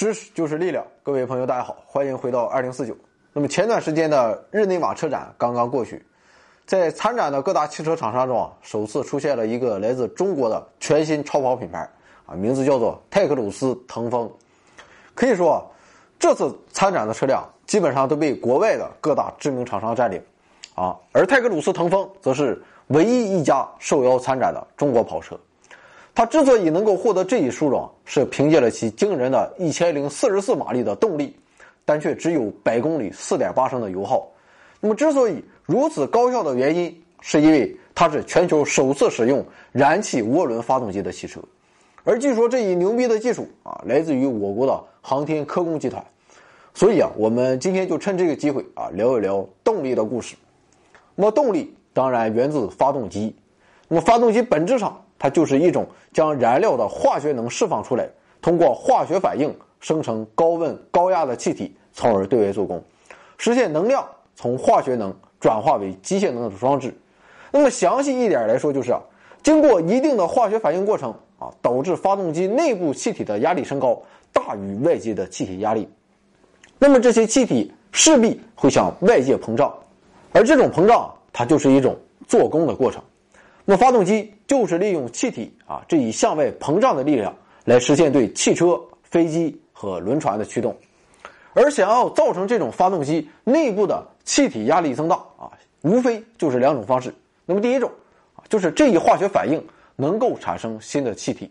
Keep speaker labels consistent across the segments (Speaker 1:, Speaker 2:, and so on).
Speaker 1: 知识就是力量，各位朋友，大家好，欢迎回到二零四九。那么前段时间的日内瓦车展刚刚过去，在参展的各大汽车厂商中啊，首次出现了一个来自中国的全新超跑品牌啊，名字叫做泰克鲁斯腾风。可以说，这次参展的车辆基本上都被国外的各大知名厂商占领啊，而泰克鲁斯腾风则是唯一一家受邀参展的中国跑车。它之所以能够获得这一殊荣，是凭借了其惊人的一千零四十四马力的动力，但却只有百公里四点八升的油耗。那么，之所以如此高效的原因，是因为它是全球首次使用燃气涡轮发动机的汽车。而据说这一牛逼的技术啊，来自于我国的航天科工集团。所以啊，我们今天就趁这个机会啊，聊一聊动力的故事。那么，动力当然源自发动机。那么，发动机本质上。它就是一种将燃料的化学能释放出来，通过化学反应生成高温高压的气体，从而对外做功，实现能量从化学能转化为机械能的装置。那么详细一点来说，就是啊，经过一定的化学反应过程啊，导致发动机内部气体的压力升高，大于外界的气体压力。那么这些气体势必会向外界膨胀，而这种膨胀它就是一种做功的过程。那么发动机就是利用气体啊这一向外膨胀的力量来实现对汽车、飞机和轮船的驱动，而想要造成这种发动机内部的气体压力增大啊，无非就是两种方式。那么第一种啊，就是这一化学反应能够产生新的气体。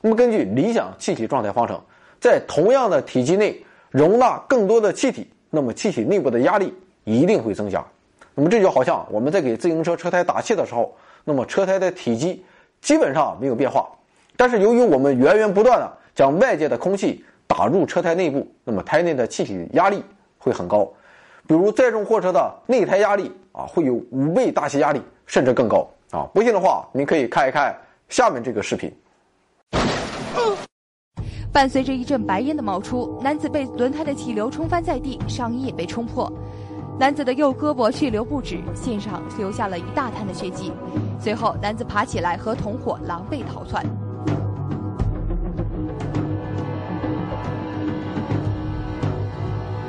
Speaker 1: 那么根据理想气体状态方程，在同样的体积内容纳更多的气体，那么气体内部的压力一定会增加。那么这就好像我们在给自行车车胎打气的时候。那么车胎的体积基本上没有变化，但是由于我们源源不断的将外界的空气打入车胎内部，那么胎内的气体压力会很高，比如载重货车的内胎压力啊会有五倍大气压力，甚至更高啊！不信的话，您可以看一看下面这个视频。
Speaker 2: 伴随着一阵白烟的冒出，男子被轮胎的气流冲翻在地，上衣也被冲破。男子的右胳膊血流不止，现场留下了一大滩的血迹。随后，男子爬起来和同伙狼狈逃窜。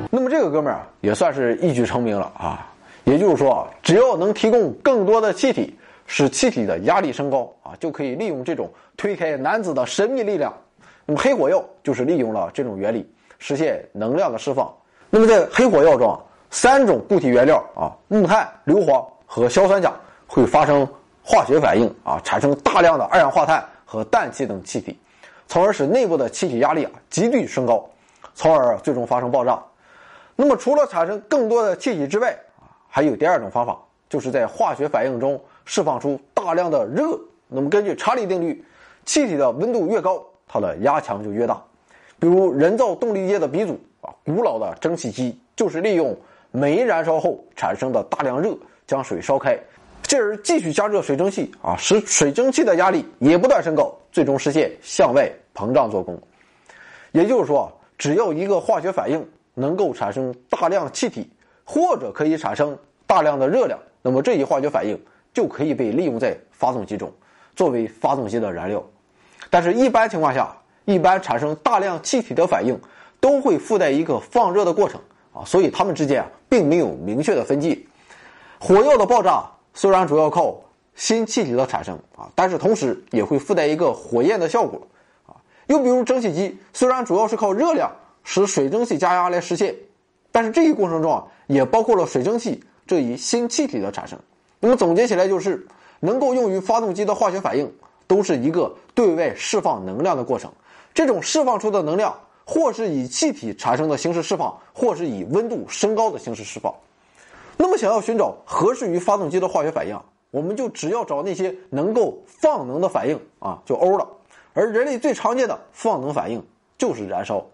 Speaker 1: 那么，这个哥们儿也算是一举成名了啊！也就是说，只要能提供更多的气体，使气体的压力升高啊，就可以利用这种推开男子的神秘力量。那么，黑火药就是利用了这种原理，实现能量的释放。那么，在黑火药中。三种固体原料啊，木炭、硫磺和硝酸钾会发生化学反应啊，产生大量的二氧化碳和氮气等气体，从而使内部的气体压力啊急剧升高，从而最终发生爆炸。那么，除了产生更多的气体之外啊，还有第二种方法，就是在化学反应中释放出大量的热。那么，根据查理定律，气体的温度越高，它的压强就越大。比如，人造动力界的鼻祖啊，古老的蒸汽机就是利用。煤燃烧后产生的大量热将水烧开，进而继续加热水蒸气啊，使水蒸气的压力也不断升高，最终实现向外膨胀做功。也就是说，只要一个化学反应能够产生大量气体，或者可以产生大量的热量，那么这一化学反应就可以被利用在发动机中，作为发动机的燃料。但是，一般情况下，一般产生大量气体的反应都会附带一个放热的过程。啊，所以它们之间啊并没有明确的分界。火药的爆炸虽然主要靠新气体的产生啊，但是同时也会附带一个火焰的效果啊。又比如蒸汽机虽然主要是靠热量使水蒸气加压来实现，但是这一过程中啊也包括了水蒸气这一新气体的产生。那么总结起来就是，能够用于发动机的化学反应都是一个对外释放能量的过程。这种释放出的能量。或是以气体产生的形式释放，或是以温度升高的形式释放。那么，想要寻找合适于发动机的化学反应，我们就只要找那些能够放能的反应啊，就 O 了。而人类最常见的放能反应就是燃烧。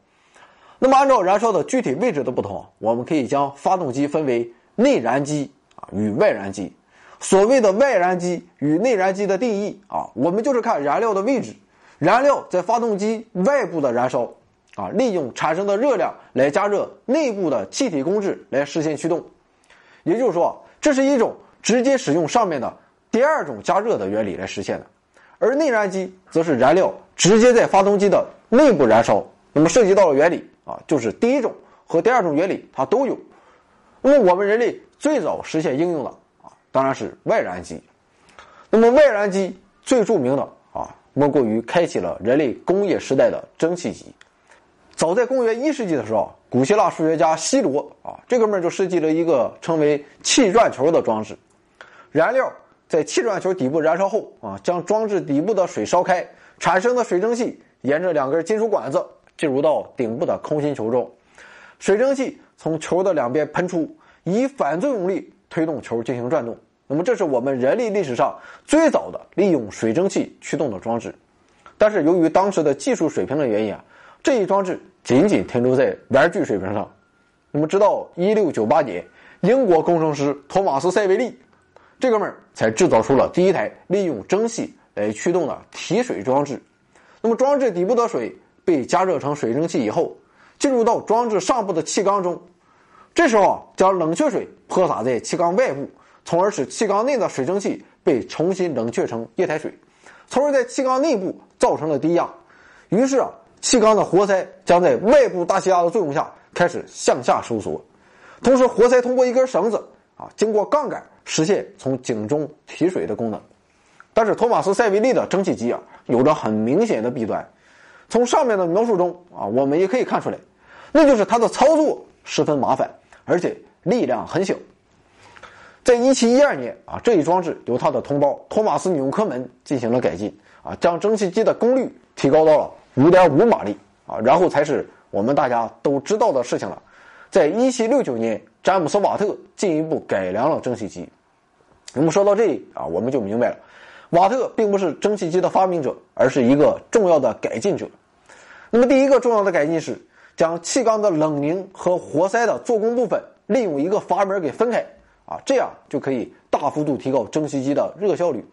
Speaker 1: 那么，按照燃烧的具体位置的不同，我们可以将发动机分为内燃机啊与外燃机。所谓的外燃机与内燃机的定义啊，我们就是看燃料的位置，燃料在发动机外部的燃烧。啊，利用产生的热量来加热内部的气体工质来实现驱动，也就是说，这是一种直接使用上面的第二种加热的原理来实现的。而内燃机则是燃料直接在发动机的内部燃烧，那么涉及到了原理啊，就是第一种和第二种原理它都有。那么我们人类最早实现应用的啊，当然是外燃机。那么外燃机最著名的啊，莫过于开启了人类工业时代的蒸汽机。早在公元一世纪的时候，古希腊数学家希罗啊，这哥们儿就设计了一个称为气转球的装置，燃料在气转球底部燃烧后啊，将装置底部的水烧开，产生的水蒸气沿着两根金属管子进入到顶部的空心球中，水蒸气从球的两边喷出，以反作用力推动球进行转动。那么，这是我们人类历史上最早的利用水蒸气驱动的装置。但是，由于当时的技术水平的原因啊，这一装置。仅仅停留在玩具水平上。那么，直到一六九八年，英国工程师托马斯·塞维利这哥们儿才制造出了第一台利用蒸汽来驱动的提水装置。那么，装置底部的水被加热成水蒸气以后，进入到装置上部的气缸中。这时候，将冷却水泼洒在气缸外部，从而使气缸内的水蒸气被重新冷却成液态水，从而在气缸内部造成了低压。于是啊。气缸的活塞将在外部大气压的作用下开始向下收缩，同时活塞通过一根绳子啊，经过杠杆实现从井中提水的功能。但是托马斯·塞维利的蒸汽机啊，有着很明显的弊端。从上面的描述中啊，我们也可以看出来，那就是它的操作十分麻烦，而且力量很小。在1712年啊，这一装置由他的同胞托马斯·纽科门进行了改进啊，将蒸汽机的功率提高到了。五点五马力啊，然后才是我们大家都知道的事情了。在一七六九年，詹姆斯·瓦特进一步改良了蒸汽机。那么说到这里啊，我们就明白了，瓦特并不是蒸汽机的发明者，而是一个重要的改进者。那么第一个重要的改进是将气缸的冷凝和活塞的做工部分利用一个阀门给分开啊，这样就可以大幅度提高蒸汽机的热效率。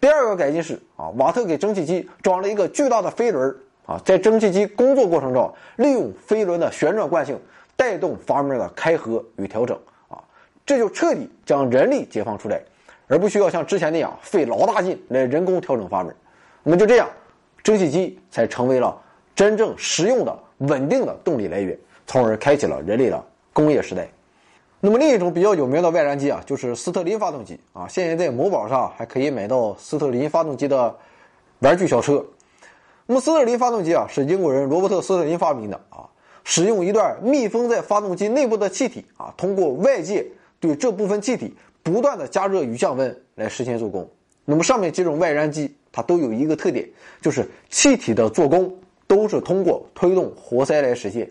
Speaker 1: 第二个改进是啊，瓦特给蒸汽机装了一个巨大的飞轮啊，在蒸汽机工作过程中，利用飞轮的旋转惯性带动阀门的开合与调整啊，这就彻底将人力解放出来，而不需要像之前那样费老大劲来人工调整阀门。那么就这样，蒸汽机才成为了真正实用的稳定的动力来源，从而开启了人类的工业时代。那么另一种比较有名的外燃机啊，就是斯特林发动机啊。现在在某宝上还可以买到斯特林发动机的玩具小车。那么斯特林发动机啊，是英国人罗伯特·斯特林发明的啊。使用一段密封在发动机内部的气体啊，通过外界对这部分气体不断的加热与降温来实现做工。那么上面几种外燃机它都有一个特点，就是气体的做工都是通过推动活塞来实现。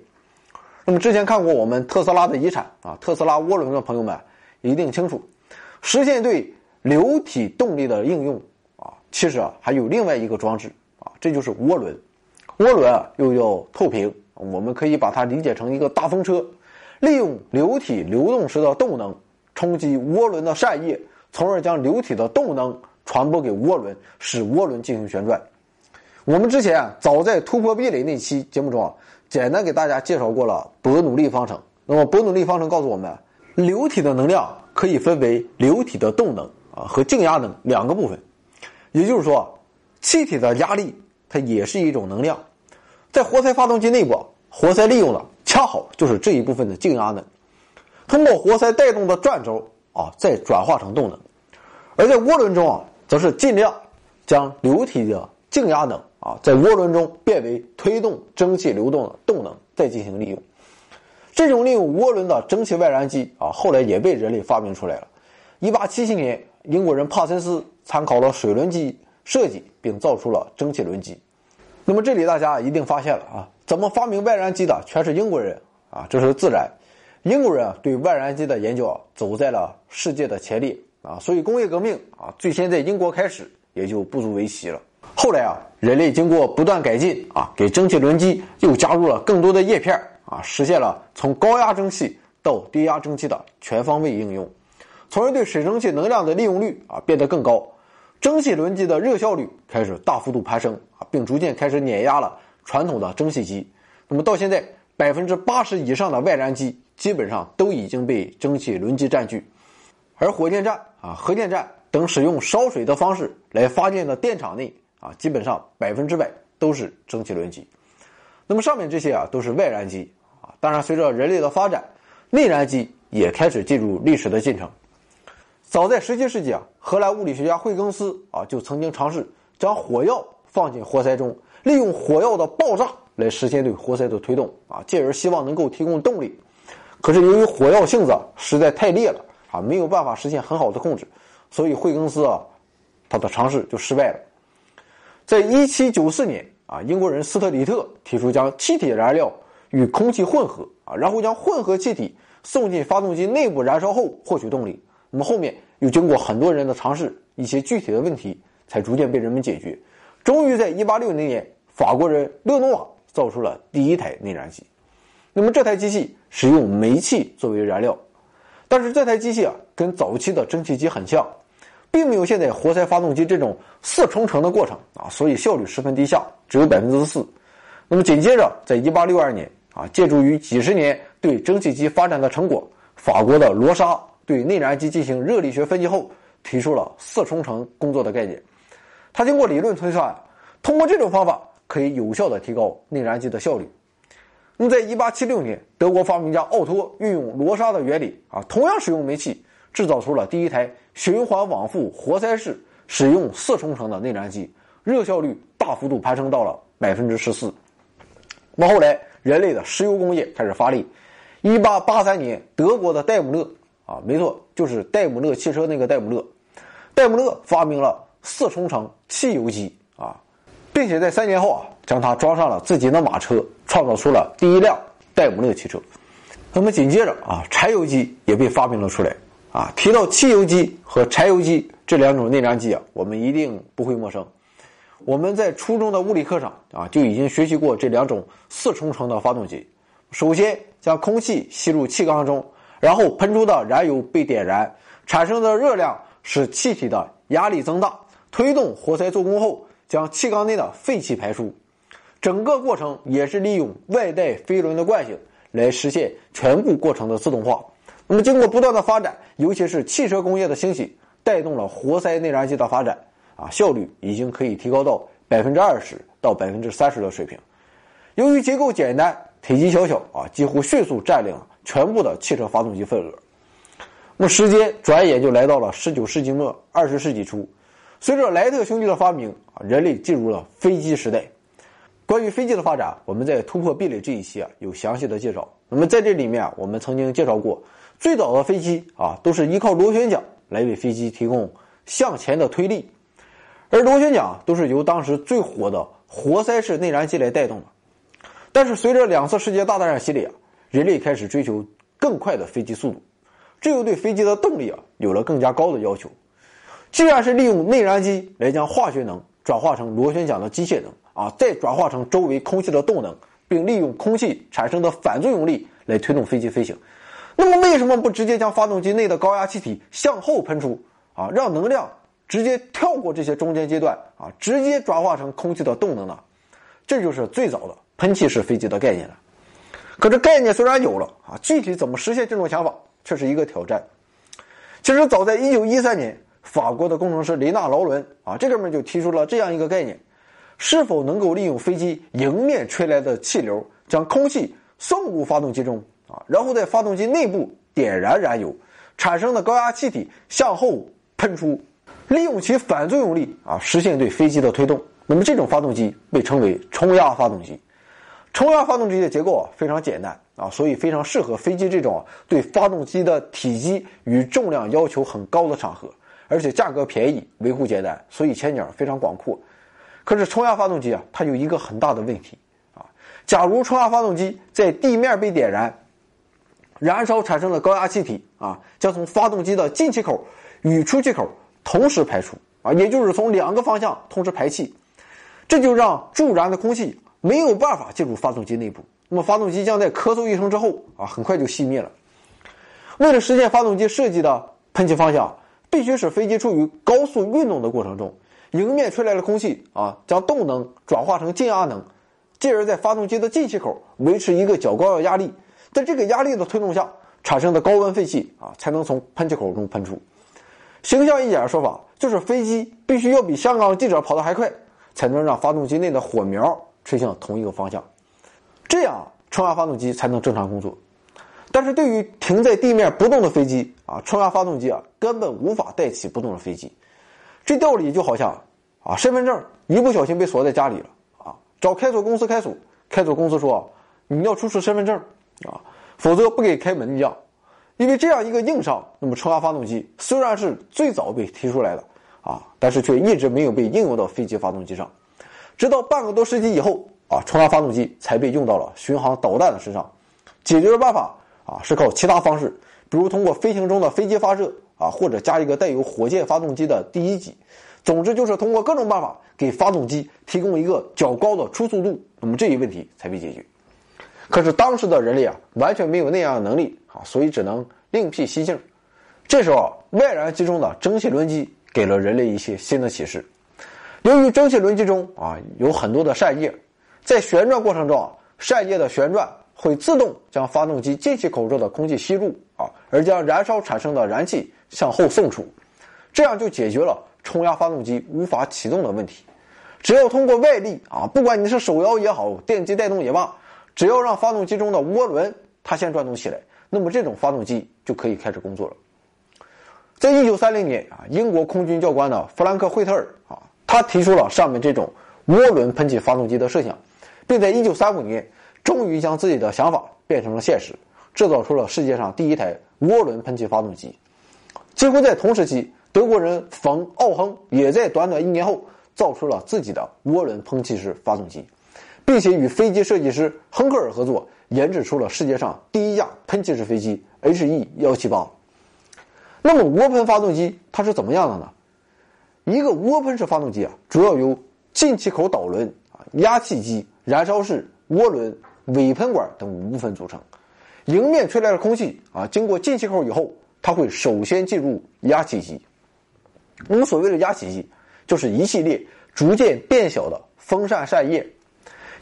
Speaker 1: 那么之前看过我们特斯拉的遗产啊，特斯拉涡轮的朋友们一定清楚，实现对流体动力的应用啊，其实啊还有另外一个装置啊，这就是涡轮。涡轮啊又叫透瓶，我们可以把它理解成一个大风车，利用流体流动时的动能冲击涡轮的扇叶，从而将流体的动能传播给涡轮，使涡轮进行旋转。我们之前啊早在突破壁垒那期节目中啊。简单给大家介绍过了伯努利方程。那么伯努利方程告诉我们，流体的能量可以分为流体的动能啊和静压能两个部分。也就是说，气体的压力它也是一种能量。在活塞发动机内部，活塞利用的恰好就是这一部分的静压能，通过活塞带动的转轴啊再转化成动能。而在涡轮中啊，则是尽量将流体的静压能。啊，在涡轮中变为推动蒸汽流动的动能，再进行利用。这种利用涡轮的蒸汽外燃机啊，后来也被人类发明出来了。一八七七年，英国人帕森斯参考了水轮机设计，并造出了蒸汽轮机。那么这里大家一定发现了啊，怎么发明外燃机的全是英国人啊？这是自然，英国人啊对外燃机的研究啊走在了世界的前列啊，所以工业革命啊最先在英国开始，也就不足为奇了。后来啊，人类经过不断改进啊，给蒸汽轮机又加入了更多的叶片啊，实现了从高压蒸汽到低压蒸汽的全方位应用，从而对水蒸气能量的利用率啊变得更高，蒸汽轮机的热效率开始大幅度攀升啊，并逐渐开始碾压了传统的蒸汽机。那么到现在，百分之八十以上的外燃机基本上都已经被蒸汽轮机占据，而火电站啊、核电站等使用烧水的方式来发电的电厂内。啊，基本上百分之百都是蒸汽轮机。那么上面这些啊都是外燃机啊，当然随着人类的发展，内燃机也开始进入历史的进程。早在17世纪啊，荷兰物理学家惠更斯啊就曾经尝试将火药放进活塞中，利用火药的爆炸来实现对活塞的推动啊，进而希望能够提供动力。可是由于火药性子实在太烈了啊，没有办法实现很好的控制，所以惠更斯啊他的尝试就失败了。在1794年啊，英国人斯特里特提出将气体燃料与空气混合啊，然后将混合气体送进发动机内部燃烧后获取动力。那么后面又经过很多人的尝试，一些具体的问题才逐渐被人们解决。终于在1860年，法国人勒诺瓦造出了第一台内燃机。那么这台机器使用煤气作为燃料，但是这台机器啊，跟早期的蒸汽机很像，并没有现在活塞发动机这种四冲程的过程啊，所以效率十分低下，只有百分之四。那么紧接着，在1862年啊，借助于几十年对蒸汽机发展的成果，法国的罗莎。对内燃机进行热力学分析后，提出了四冲程工作的概念。他经过理论推算，通过这种方法可以有效的提高内燃机的效率。那么，在1876年，德国发明家奥托运用罗莎的原理啊，同样使用煤气制造出了第一台循环往复活塞式使用四冲程的内燃机，热效率大幅度攀升到了百分之十四。那么后来，人类的石油工业开始发力。1883年，德国的戴姆勒。啊，没错，就是戴姆勒汽车那个戴姆勒。戴姆勒发明了四冲程汽油机啊，并且在三年后啊，将它装上了自己的马车，创造出了第一辆戴姆勒汽车。那么紧接着啊，柴油机也被发明了出来啊。提到汽油机和柴油机这两种内燃机啊，我们一定不会陌生。我们在初中的物理课上啊，就已经学习过这两种四冲程的发动机。首先将空气吸入气缸中。然后喷出的燃油被点燃，产生的热量使气体的压力增大，推动活塞做功后，将气缸内的废气排出。整个过程也是利用外带飞轮的惯性来实现全部过程的自动化。那么，经过不断的发展，尤其是汽车工业的兴起，带动了活塞内燃机的发展，啊，效率已经可以提高到百分之二十到百分之三十的水平。由于结构简单，体积小小，啊，几乎迅速占领了。全部的汽车发动机份额。那么时间转眼就来到了十九世纪末二十世纪初，随着莱特兄弟的发明啊，人类进入了飞机时代。关于飞机的发展，我们在突破壁垒这一期啊有详细的介绍。那么在这里面，我们曾经介绍过，最早的飞机啊都是依靠螺旋桨来为飞机提供向前的推力，而螺旋桨都是由当时最火的活塞式内燃机来带动的。但是随着两次世界大战洗礼啊。人类开始追求更快的飞机速度，这又对飞机的动力啊有了更加高的要求。既然是利用内燃机来将化学能转化成螺旋桨的机械能啊，再转化成周围空气的动能，并利用空气产生的反作用力来推动飞机飞行，那么为什么不直接将发动机内的高压气体向后喷出啊，让能量直接跳过这些中间阶段啊，直接转化成空气的动能呢？这就是最早的喷气式飞机的概念了。可这概念虽然有了啊，具体怎么实现这种想法却是一个挑战。其实早在一九一三年，法国的工程师雷纳劳伦啊，这哥们就提出了这样一个概念：是否能够利用飞机迎面吹来的气流，将空气送入发动机中啊，然后在发动机内部点燃燃油，产生的高压气体向后喷出，利用其反作用力啊，实现对飞机的推动。那么这种发动机被称为冲压发动机。冲压发动机的结构啊非常简单啊，所以非常适合飞机这种对发动机的体积与重量要求很高的场合，而且价格便宜，维护简单，所以前景非常广阔。可是冲压发动机啊，它有一个很大的问题啊，假如冲压发动机在地面被点燃，燃烧产生的高压气体啊，将从发动机的进气口与出气口同时排出啊，也就是从两个方向同时排气，这就让助燃的空气。没有办法进入发动机内部，那么发动机将在咳嗽一声之后啊，很快就熄灭了。为了实现发动机设计的喷气方向，必须使飞机处于高速运动的过程中，迎面吹来的空气啊，将动能转化成静压能，进而，在发动机的进气口维持一个较高的压力，在这个压力的推动下产生的高温废气啊，才能从喷气口中喷出。形象一点的说法，就是飞机必须要比香港记者跑得还快，才能让发动机内的火苗。吹向同一个方向，这样冲压发动机才能正常工作。但是对于停在地面不动的飞机啊，冲压发动机啊根本无法带起不动的飞机。这道理就好像啊，身份证一不小心被锁在家里了啊，找开锁公司开锁，开锁公司说你要出示身份证啊，否则不给开门一样。因为这样一个硬伤，那么冲压发动机虽然是最早被提出来的啊，但是却一直没有被应用到飞机发动机上，直到半个多世纪以后啊，冲压发动机才被用到了巡航导弹的身上。解决的办法啊是靠其他方式，比如通过飞行中的飞机发射。啊，或者加一个带有火箭发动机的第一级，总之就是通过各种办法给发动机提供一个较高的初速度，那么这一问题才被解决。可是当时的人类啊，完全没有那样的能力啊，所以只能另辟蹊径。这时候，外燃机中的蒸汽轮机给了人类一些新的启示。由于蒸汽轮机中啊有很多的扇叶，在旋转过程中啊，扇叶的旋转会自动将发动机进气口中的空气吸入啊，而将燃烧产生的燃气。向后送出，这样就解决了冲压发动机无法启动的问题。只要通过外力啊，不管你是手摇也好，电机带动也罢，只要让发动机中的涡轮它先转动起来，那么这种发动机就可以开始工作了。在一九三零年啊，英国空军教官的弗兰克·惠特尔啊，他提出了上面这种涡轮喷气发动机的设想，并在一九三五年终于将自己的想法变成了现实，制造出了世界上第一台涡轮喷气发动机。几乎在同时期，德国人冯·奥亨也在短短一年后造出了自己的涡轮喷气式发动机，并且与飞机设计师亨克尔合作，研制出了世界上第一架喷气式飞机 HE 幺七八。那么涡喷发动机它是怎么样的呢？一个涡喷式发动机啊，主要由进气口导轮啊、压气机、燃烧室、涡轮、尾喷管等五部分组成。迎面吹来的空气啊，经过进气口以后。它会首先进入压气机。我们所谓的压气机，就是一系列逐渐变小的风扇扇叶。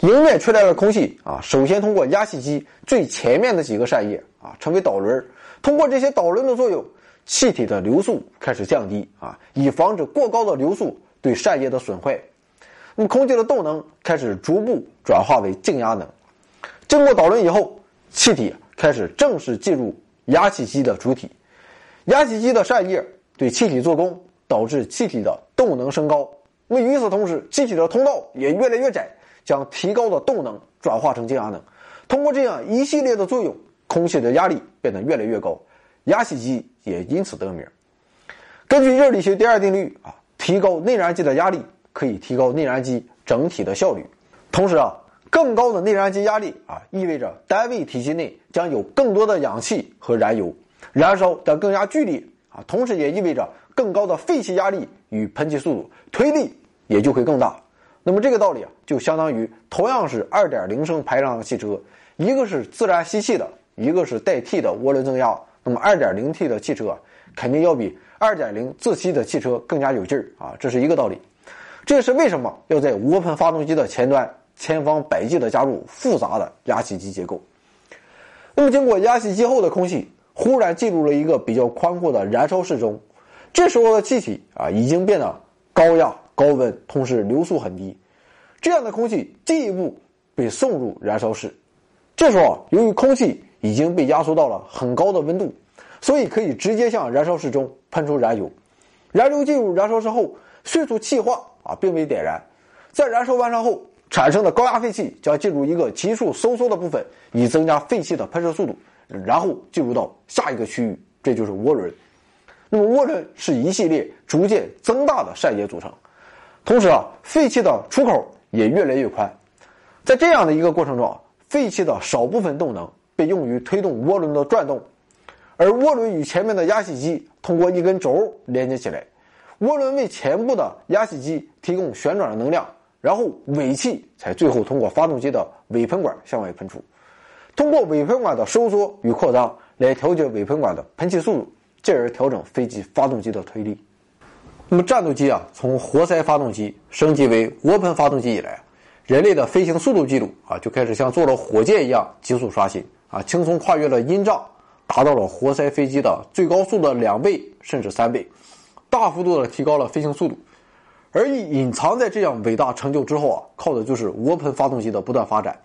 Speaker 1: 迎面吹来的空气啊，首先通过压气机最前面的几个扇叶啊，成为导轮。通过这些导轮的作用，气体的流速开始降低啊，以防止过高的流速对扇叶的损坏。那么空气的动能开始逐步转化为静压能。经过导轮以后，气体开始正式进入压气机的主体。压气机的扇叶对气体做功，导致气体的动能升高。那么与此同时，气体的通道也越来越窄，将提高的动能转化成静压能。通过这样一系列的作用，空气的压力变得越来越高，压气机也因此得名。根据热力学第二定律啊，提高内燃机的压力可以提高内燃机整体的效率。同时啊，更高的内燃机压力啊，意味着单位体系内将有更多的氧气和燃油。燃烧将更加剧烈啊，同时也意味着更高的废气压力与喷气速度，推力也就会更大。那么这个道理啊，就相当于同样是二点零升排量的汽车，一个是自然吸气的，一个是带 T 的涡轮增压。那么二点零 T 的汽车肯定要比二点零自吸的汽车更加有劲儿啊，这是一个道理。这也是为什么要在涡喷发动机的前端千方百计地加入复杂的压气机结构。那么经过压气机后的空气。忽然进入了一个比较宽阔的燃烧室中，这时候的气体啊已经变得高压、高温，同时流速很低。这样的空气进一步被送入燃烧室。这时候啊，由于空气已经被压缩到了很高的温度，所以可以直接向燃烧室中喷出燃油。燃油进入燃烧室后，迅速气化啊，并被点燃。在燃烧完成后，产生的高压废气将进入一个急速收缩的部分，以增加废气的喷射速度。然后进入到下一个区域，这就是涡轮。那么涡轮是一系列逐渐增大的扇叶组成，同时啊，废气的出口也越来越宽。在这样的一个过程中啊，废气的少部分动能被用于推动涡轮的转动，而涡轮与前面的压气机通过一根轴连接起来，涡轮为前部的压气机提供旋转的能量，然后尾气才最后通过发动机的尾喷管向外喷出。通过尾喷管的收缩与扩张来调节尾喷管的喷气速度，进而调整飞机发动机的推力。那么战斗机啊，从活塞发动机升级为涡喷发动机以来，人类的飞行速度记录啊就开始像坐了火箭一样急速刷新啊，轻松跨越了音障，达到了活塞飞机的最高速的两倍甚至三倍，大幅度的提高了飞行速度。而隐藏在这样伟大成就之后啊，靠的就是涡喷发动机的不断发展。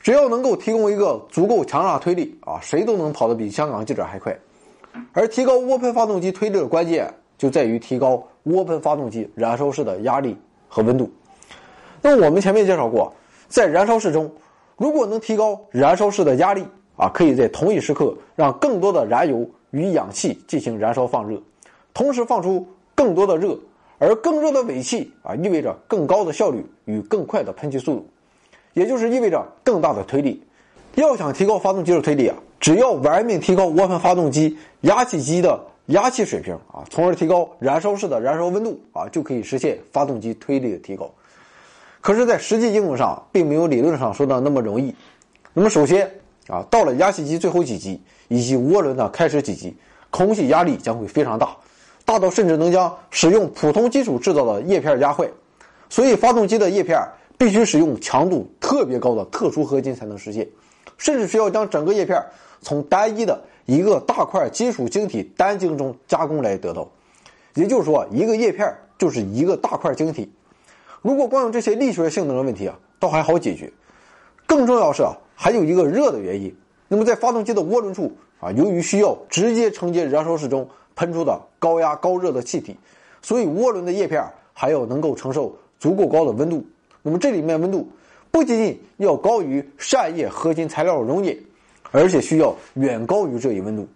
Speaker 1: 只要能够提供一个足够强大推力啊，谁都能跑得比香港记者还快。而提高涡喷发动机推力的关键就在于提高涡喷发动机燃烧室的压力和温度。那么我们前面介绍过，在燃烧室中，如果能提高燃烧室的压力啊，可以在同一时刻让更多的燃油与氧气进行燃烧放热，同时放出更多的热，而更热的尾气啊，意味着更高的效率与更快的喷气速度，也就是意味着更大的推力。要想提高发动机的推力啊，只要玩命提高涡喷发动机压气机的压气水平啊，从而提高燃烧室的燃烧温度啊，就可以实现发动机推力的提高。可是，在实际应用上，并没有理论上说的那么容易。那么，首先啊，到了压气机最后几级以及涡轮的开始几级，空气压力将会非常大，大到甚至能将使用普通金属制造的叶片压坏。所以，发动机的叶片必须使用强度特别高的特殊合金才能实现，甚至需要将整个叶片从单一的一个大块金属晶体单晶中加工来得到。也就是说，一个叶片就是一个大块晶体。如果光有这些力学性能的问题啊，倒还好解决。更重要是啊，还有一个热的原因。那么在发动机的涡轮处啊，由于需要直接承接燃烧室中喷出的高压高热的气体，所以涡轮的叶片还要能够承受足够高的温度。那么这里面温度不仅仅要高于扇叶合金材料的熔点，而且需要远高于这一温度。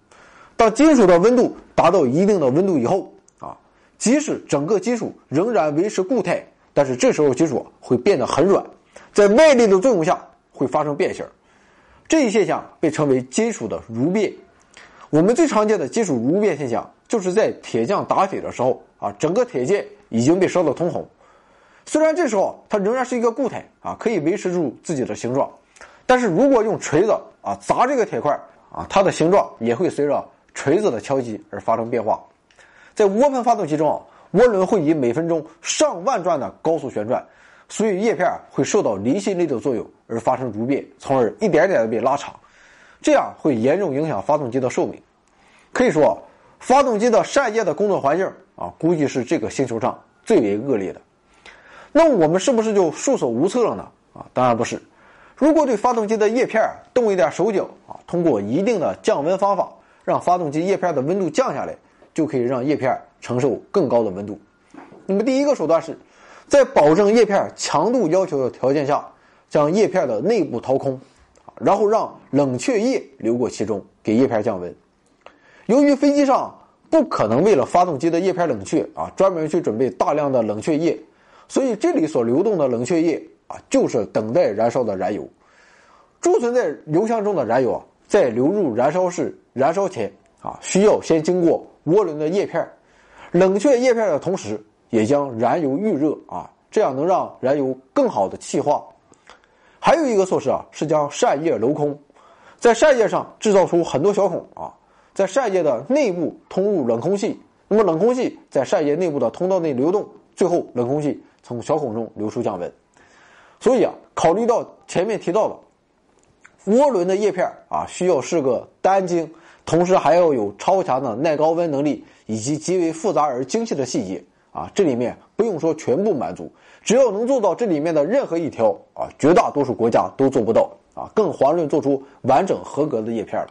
Speaker 1: 当金属的温度达到一定的温度以后啊，即使整个金属仍然维持固态。但是这时候金属会变得很软，在外力的作用下会发生变形，这一现象被称为金属的蠕变。我们最常见的金属蠕变现象，就是在铁匠打铁的时候啊，整个铁件已经被烧得通红，虽然这时候它仍然是一个固态啊，可以维持住自己的形状，但是如果用锤子啊砸这个铁块啊，它的形状也会随着锤子的敲击而发生变化。在涡喷发动机中啊。涡轮会以每分钟上万转的高速旋转，所以叶片会受到离心力的作用而发生蠕变，从而一点点的被拉长，这样会严重影响发动机的寿命。可以说，发动机的扇叶的工作环境啊，估计是这个星球上最为恶劣的。那我们是不是就束手无策了呢？啊，当然不是。如果对发动机的叶片动一点手脚啊，通过一定的降温方法，让发动机叶片的温度降下来。就可以让叶片承受更高的温度。那么第一个手段是，在保证叶片强度要求的条件下，将叶片的内部掏空，然后让冷却液流过其中，给叶片降温。由于飞机上不可能为了发动机的叶片冷却啊，专门去准备大量的冷却液，所以这里所流动的冷却液啊，就是等待燃烧的燃油。贮存在油箱中的燃油啊，在流入燃烧室燃烧前啊，需要先经过。涡轮的叶片冷却叶片的同时，也将燃油预热啊，这样能让燃油更好的气化。还有一个措施啊，是将扇叶镂空，在扇叶上制造出很多小孔啊，在扇叶的内部通入冷空气，那么冷空气在扇叶内部的通道内流动，最后冷空气从小孔中流出降温。所以啊，考虑到前面提到的涡轮的叶片啊，需要是个单晶。同时还要有超强的耐高温能力，以及极为复杂而精细的细节啊！这里面不用说全部满足，只要能做到这里面的任何一条啊，绝大多数国家都做不到啊！更遑论做出完整合格的叶片了。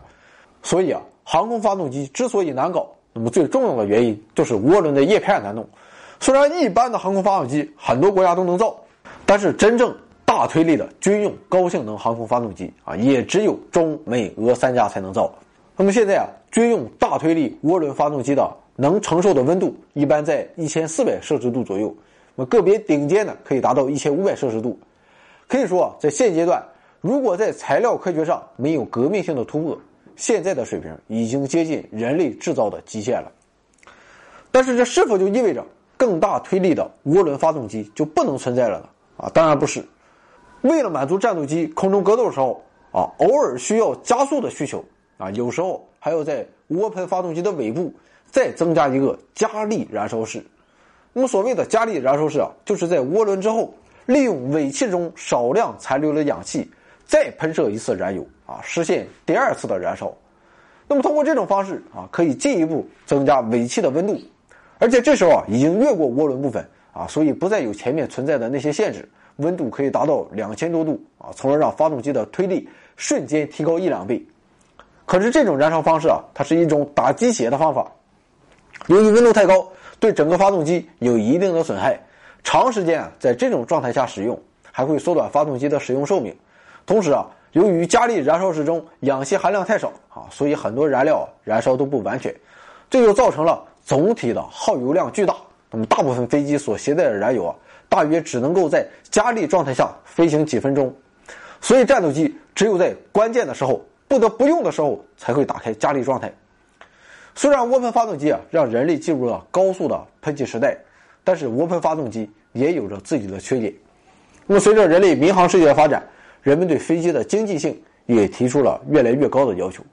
Speaker 1: 所以啊，航空发动机之所以难搞，那么最重要的原因就是涡轮的叶片难弄。虽然一般的航空发动机很多国家都能造，但是真正大推力的军用高性能航空发动机啊，也只有中美俄三家才能造。那么现在啊，军用大推力涡轮发动机的能承受的温度一般在一千四百摄氏度左右，那么个别顶尖的可以达到一千五百摄氏度。可以说啊，在现阶段，如果在材料科学上没有革命性的突破，现在的水平已经接近人类制造的极限了。但是这是否就意味着更大推力的涡轮发动机就不能存在了呢？啊，当然不是。为了满足战斗机空中格斗的时候啊，偶尔需要加速的需求。啊，有时候还要在涡喷发动机的尾部再增加一个加力燃烧室。那么所谓的加力燃烧室啊，就是在涡轮之后，利用尾气中少量残留的氧气，再喷射一次燃油啊，实现第二次的燃烧。那么通过这种方式啊，可以进一步增加尾气的温度，而且这时候啊，已经越过涡轮部分啊，所以不再有前面存在的那些限制，温度可以达到两千多度啊，从而让发动机的推力瞬间提高一两倍。可是这种燃烧方式啊，它是一种打鸡血的方法，由于温度太高，对整个发动机有一定的损害。长时间啊，在这种状态下使用，还会缩短发动机的使用寿命。同时啊，由于加力燃烧时中氧气含量太少啊，所以很多燃料燃烧都不完全，这就造成了总体的耗油量巨大。那么大部分飞机所携带的燃油啊，大约只能够在加力状态下飞行几分钟，所以战斗机只有在关键的时候、不得不用的时候才会打开加力状态。虽然涡喷发动机啊，让人类进入了高速的喷气时代。但是涡喷发动机也有着自己的缺点。那么，随着人类民航事业的发展，人们对飞机的经济性也提出了越来越高的要求。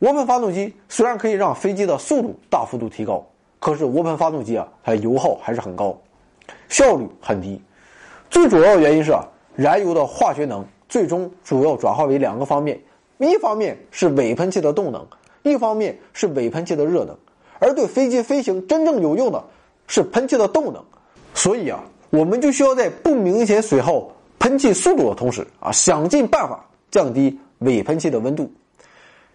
Speaker 1: 涡喷发动机虽然可以让飞机的速度大幅度提高，可是涡喷发动机啊，它油耗还是很高，效率很低。最主要的原因是啊，燃油的化学能最终主要转化为两个方面：一方面是尾喷气的动能，一方面是尾喷气的热能。而对飞机飞行真正有用的。是喷气的动能，所以啊，我们就需要在不明显损耗喷气速度的同时啊，想尽办法降低尾喷气的温度。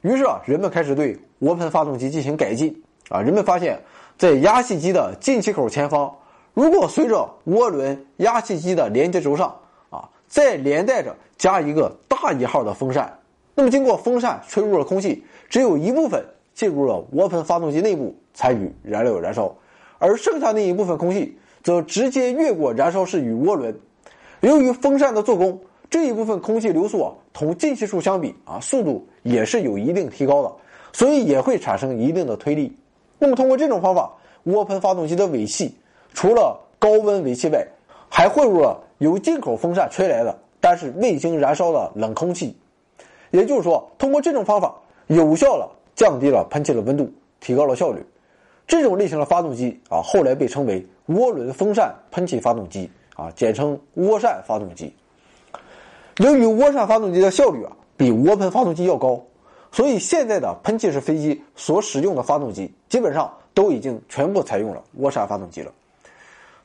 Speaker 1: 于是啊，人们开始对涡喷发动机进行改进啊。人们发现，在压气机的进气口前方，如果随着涡轮压气机的连接轴上啊，再连带着加一个大一号的风扇，那么经过风扇吹入的空气，只有一部分进入了涡喷发动机内部参与燃料燃烧。而剩下那一部分空气则直接越过燃烧室与涡轮。由于风扇的做工，这一部分空气流速啊，同进气数相比啊，速度也是有一定提高的，所以也会产生一定的推力。那么通过这种方法，涡喷发动机的尾气除了高温尾气外，还混入了由进口风扇吹来的但是未经燃烧的冷空气。也就是说，通过这种方法，有效了降低了喷气的温度，提高了效率。这种类型的发动机啊，后来被称为涡轮风扇喷气发动机啊，简称涡扇发动机。由于涡扇发动机的效率啊比涡喷发动机要高，所以现在的喷气式飞机所使用的发动机基本上都已经全部采用了涡扇发动机了。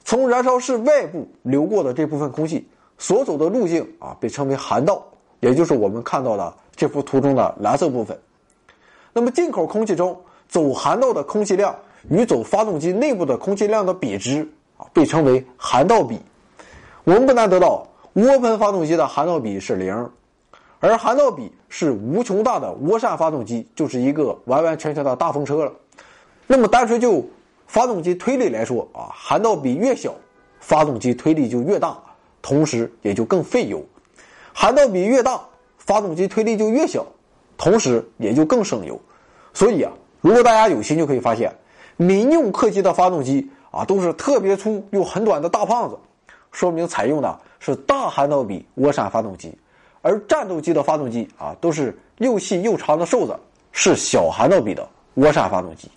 Speaker 1: 从燃烧室外部流过的这部分空气所走的路径啊，被称为涵道，也就是我们看到的这幅图中的蓝色部分。那么进口空气中走涵道的空气量。与走发动机内部的空气量的比值啊，被称为涵道比。我们不难得到，涡喷发动机的涵道比是零，而涵道比是无穷大的涡扇发动机就是一个完完全全的大风车了。那么单纯就发动机推力来说啊，涵道比越小，发动机推力就越大，同时也就更费油；涵道比越大，发动机推力就越小，同时也就更省油。所以啊，如果大家有心，就可以发现。民用客机的发动机啊，都是特别粗又很短的大胖子，说明采用的是大涵道比涡扇发动机；而战斗机的发动机啊，都是又细又长的瘦子，是小涵道比的涡扇发动机。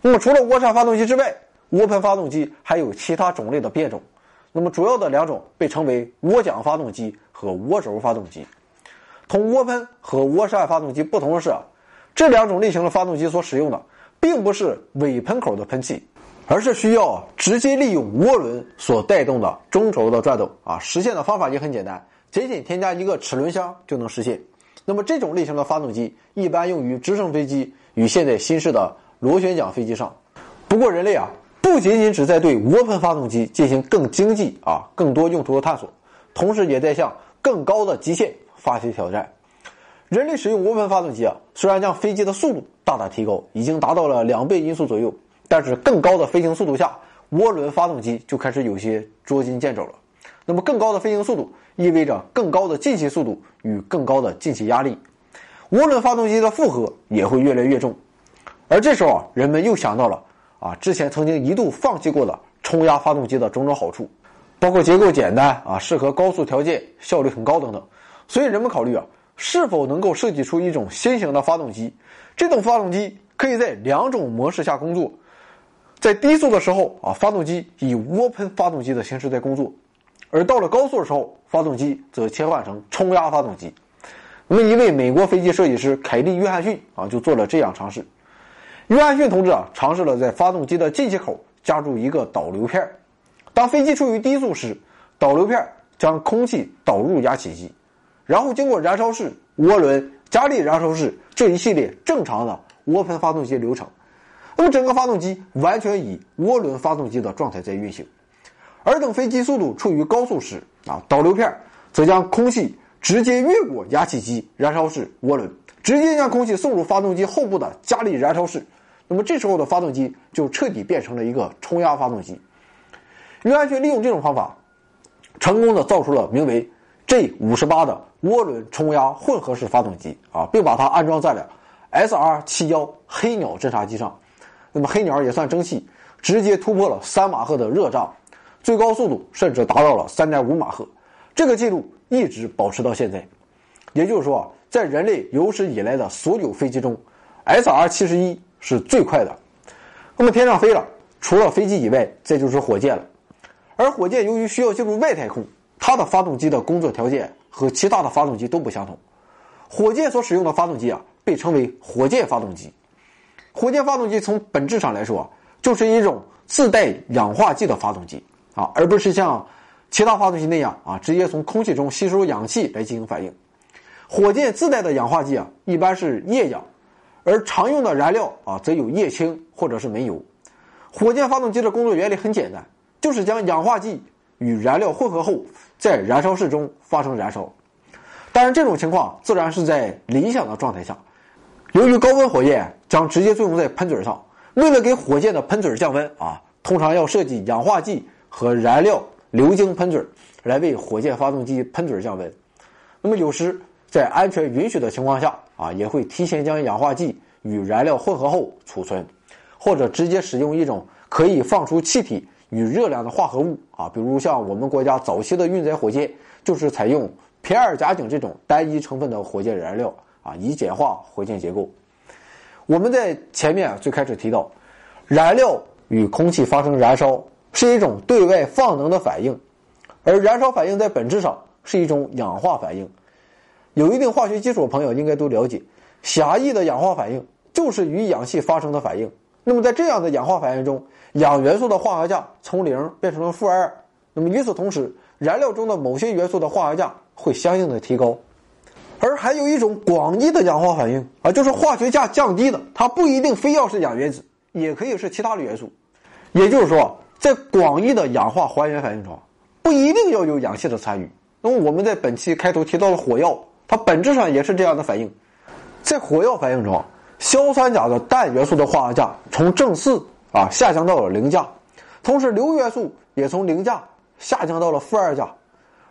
Speaker 1: 那么，除了涡扇发动机之外，涡喷发动机还有其他种类的变种。那么，主要的两种被称为涡桨发动机和涡轴发动机。同涡喷和涡扇发动机不同的是，这两种类型的发动机所使用的。并不是尾喷口的喷气，而是需要直接利用涡轮所带动的中轴的转动啊。实现的方法也很简单，仅仅添加一个齿轮箱就能实现。那么这种类型的发动机一般用于直升飞机与现在新式的螺旋桨飞机上。不过人类啊，不仅仅只在对涡喷发动机进行更经济啊、更多用途的探索，同时也在向更高的极限发起挑战。人类使用涡喷发动机啊，虽然将飞机的速度大大提高，已经达到了两倍音速左右，但是更高的飞行速度下，涡轮发动机就开始有些捉襟见肘了。那么，更高的飞行速度意味着更高的进气速度与更高的进气压力，涡轮发动机的负荷也会越来越重。而这时候啊，人们又想到了啊，之前曾经一度放弃过的冲压发动机的种种好处，包括结构简单啊，适合高速条件，效率很高等等。所以人们考虑啊。是否能够设计出一种新型的发动机？这种发动机可以在两种模式下工作。在低速的时候啊，发动机以涡喷发动机的形式在工作；而到了高速的时候，发动机则切换成冲压发动机。那么，一位美国飞机设计师凯利·约翰逊啊，就做了这样尝试。约翰逊同志啊，尝试了在发动机的进气口加入一个导流片。当飞机处于低速时，导流片将空气导入压气机，然后经过燃烧室、涡轮、加力燃烧室这一系列正常的涡喷发动机流程。那么整个发动机完全以涡轮发动机的状态在运行。而等飞机速度处于高速时，啊，导流片则将空气直接越过压气机、燃烧室、涡轮，直接将空气送入发动机后部的加力燃烧室。那么这时候的发动机就彻底变成了一个冲压发动机。约翰逊利用这种方法，成功的造出了名为 J 五十八的涡轮冲压混合式发动机啊，并把它安装在了 SR 七幺黑鸟侦察机上。那么黑鸟也算争气，直接突破了三马赫的热障。最高速度甚至达到了三点五马赫，这个记录一直保持到现在。也就是说，在人类有史以来的所有飞机中，SR 七十一是最快的。那么天上飞了，除了飞机以外，再就是火箭了。而火箭由于需要进入外太空，它的发动机的工作条件和其他的发动机都不相同。火箭所使用的发动机啊，被称为火箭发动机。火箭发动机从本质上来说，就是一种自带氧化剂的发动机。啊，而不是像其他发动机那样啊，直接从空气中吸收氧气来进行反应。火箭自带的氧化剂啊，一般是液氧，而常用的燃料啊，则有液氢或者是煤油。火箭发动机的工作原理很简单，就是将氧化剂与燃料混合后，在燃烧室中发生燃烧。当然，这种情况自然是在理想的状态下。由于高温火焰将直接作用在喷嘴上，为了给火箭的喷嘴降温啊，通常要设计氧化剂。和燃料流经喷嘴来为火箭发动机喷嘴降温。那么有时在安全允许的情况下啊，也会提前将氧化剂与燃料混合后储存，或者直接使用一种可以放出气体与热量的化合物啊，比如像我们国家早期的运载火箭就是采用偏二甲肼这种单一成分的火箭燃料啊，以简化火箭结构。我们在前面最开始提到，燃料与空气发生燃烧。是一种对外放能的反应，而燃烧反应在本质上是一种氧化反应。有一定化学基础的朋友应该都了解，狭义的氧化反应就是与氧气发生的反应。那么在这样的氧化反应中，氧元素的化合价从零变成了负二。那么与此同时，燃料中的某些元素的化合价会相应的提高。而还有一种广义的氧化反应啊，就是化学价降低的，它不一定非要是氧原子，也可以是其他的元素。也就是说。在广义的氧化还原反应中，不一定要有氧气的参与。那么我们在本期开头提到了火药，它本质上也是这样的反应。在火药反应中，硝酸钾的氮元素的化合价从正四啊下降到了零价，同时硫元素也从零价下降到了负二价，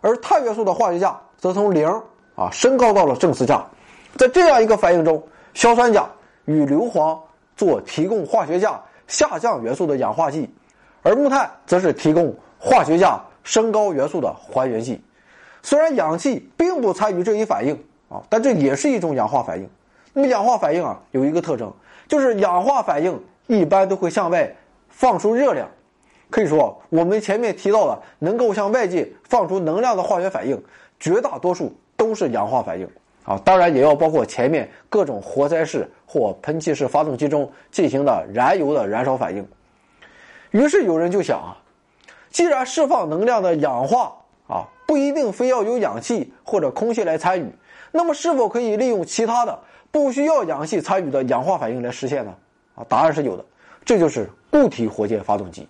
Speaker 1: 而碳元素的化学价则从零啊升高到了正四价。在这样一个反应中，硝酸钾与硫磺做提供化学价下降元素的氧化剂。而木炭则是提供化学价升高元素的还原剂，虽然氧气并不参与这一反应啊，但这也是一种氧化反应。那么氧化反应啊有一个特征，就是氧化反应一般都会向外放出热量。可以说，我们前面提到的能够向外界放出能量的化学反应，绝大多数都是氧化反应啊。当然，也要包括前面各种活塞式或喷气式发动机中进行的燃油的燃烧反应。于是有人就想啊，既然释放能量的氧化啊不一定非要有氧气或者空气来参与，那么是否可以利用其他的不需要氧气参与的氧化反应来实现呢？啊，答案是有的，这就是固体火箭发动机。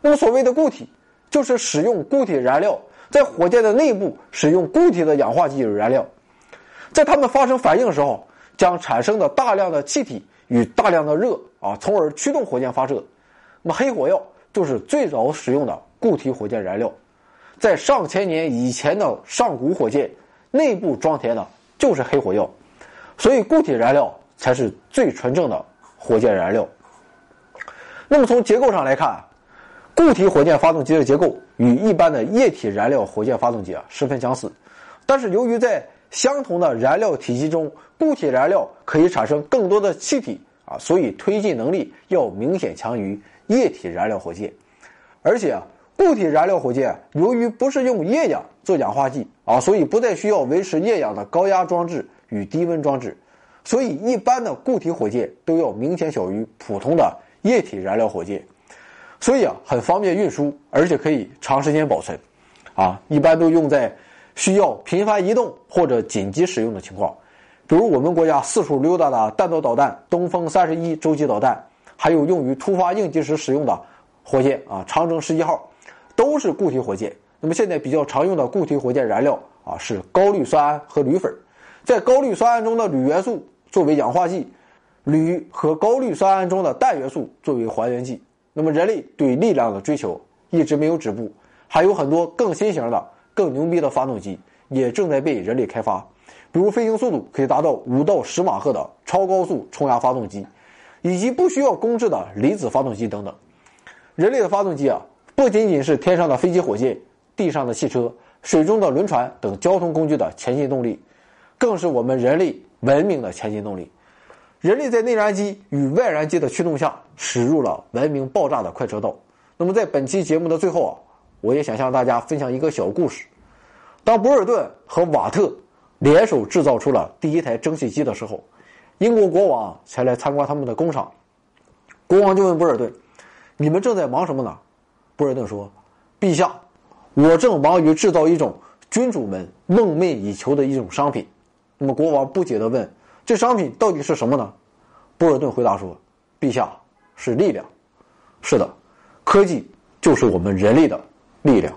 Speaker 1: 那么所谓的固体，就是使用固体燃料，在火箭的内部使用固体的氧化剂燃料，在它们发生反应的时候，将产生的大量的气体与大量的热啊，从而驱动火箭发射。那么黑火药就是最早使用的固体火箭燃料，在上千年以前的上古火箭内部装填的就是黑火药，所以固体燃料才是最纯正的火箭燃料。那么从结构上来看，固体火箭发动机的结构与一般的液体燃料火箭发动机啊十分相似，但是由于在相同的燃料体系中，固体燃料可以产生更多的气体啊，所以推进能力要明显强于。液体燃料火箭，而且啊，固体燃料火箭由于不是用液氧做氧化剂啊，所以不再需要维持液氧的高压装置与低温装置，所以一般的固体火箭都要明显小于普通的液体燃料火箭，所以啊，很方便运输，而且可以长时间保存，啊，一般都用在需要频繁移动或者紧急使用的情况，比如我们国家四处溜达的弹道导弹“东风三十一”洲际导弹，还有用于突发应急时使用的火箭啊，长征十一号，都是固体火箭。那么现在比较常用的固体火箭燃料啊是高氯酸铵和铝粉，在高氯酸铵中的铝元素作为氧化剂，铝和高氯酸铵中的氮元素作为还原剂。那么人类对力量的追求一直没有止步，还有很多更新型的、更牛逼的发动机也正在被人类开发，比如飞行速度可以达到五到十马赫的超高速冲压发动机，以及不需要公制的离子发动机等等。人类的发动机啊，不仅仅是天上的飞机、火箭、地上的汽车、水中的轮船等交通工具的前进动力，更是我们人类文明的前进动力。人类在内燃机与外燃机的驱动下，驶入了文明爆炸的快车道。那么，在本期节目的最后啊，我也想向大家分享一个小故事。当博尔顿和瓦特联手制造出了第一台蒸汽机的时候，英国国王前来参观他们的工厂。国王就问博尔顿：“你们正在忙什么呢？”博尔顿说：“陛下，我正忙于制造一种君主们梦寐以求的一种商品。”那么，国王不解地问。这商品到底是什么呢？波尔顿回答说：“陛下，是力量。是的，科技就是我们人类的力量。”